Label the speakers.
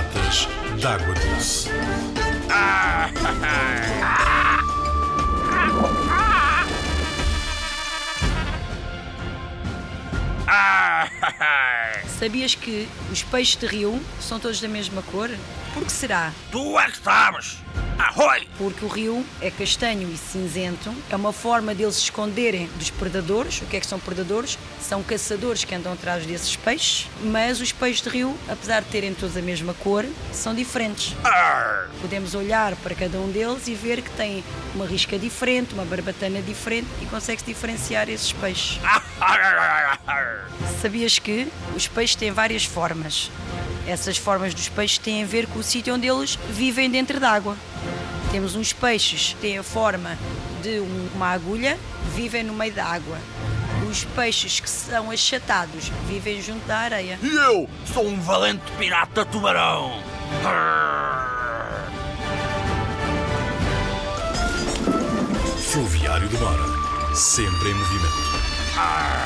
Speaker 1: piratas d'água doce.
Speaker 2: Sabias que os peixes de rio são todos da mesma cor? Por que será?
Speaker 3: Tu é que sabes! Arroi!
Speaker 2: Porque o rio é castanho e cinzento, é uma forma deles se esconderem dos predadores. O que é que são predadores? São caçadores que andam atrás desses peixes, mas os peixes de rio, apesar de terem todos a mesma cor, são diferentes.
Speaker 3: Arr!
Speaker 2: Podemos olhar para cada um deles e ver que tem uma risca diferente, uma barbatana diferente e consegue-se diferenciar esses peixes.
Speaker 3: Arr!
Speaker 2: Sabias que os peixes têm várias formas? Essas formas dos peixes têm a ver com o sítio onde eles vivem dentro d'água. Temos uns peixes que têm a forma de um- uma agulha, vivem no meio da água. Os peixes que são achatados vivem junto da areia.
Speaker 3: E eu sou um valente pirata tubarão!
Speaker 1: Fluviário do Mar. Sempre em movimento.
Speaker 3: Arr!